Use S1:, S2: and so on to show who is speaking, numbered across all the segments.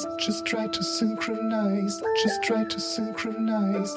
S1: synchronize, just try to synchronize, just try to synchronize.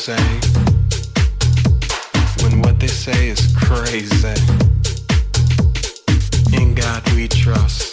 S2: say when what they say is crazy. In God we trust.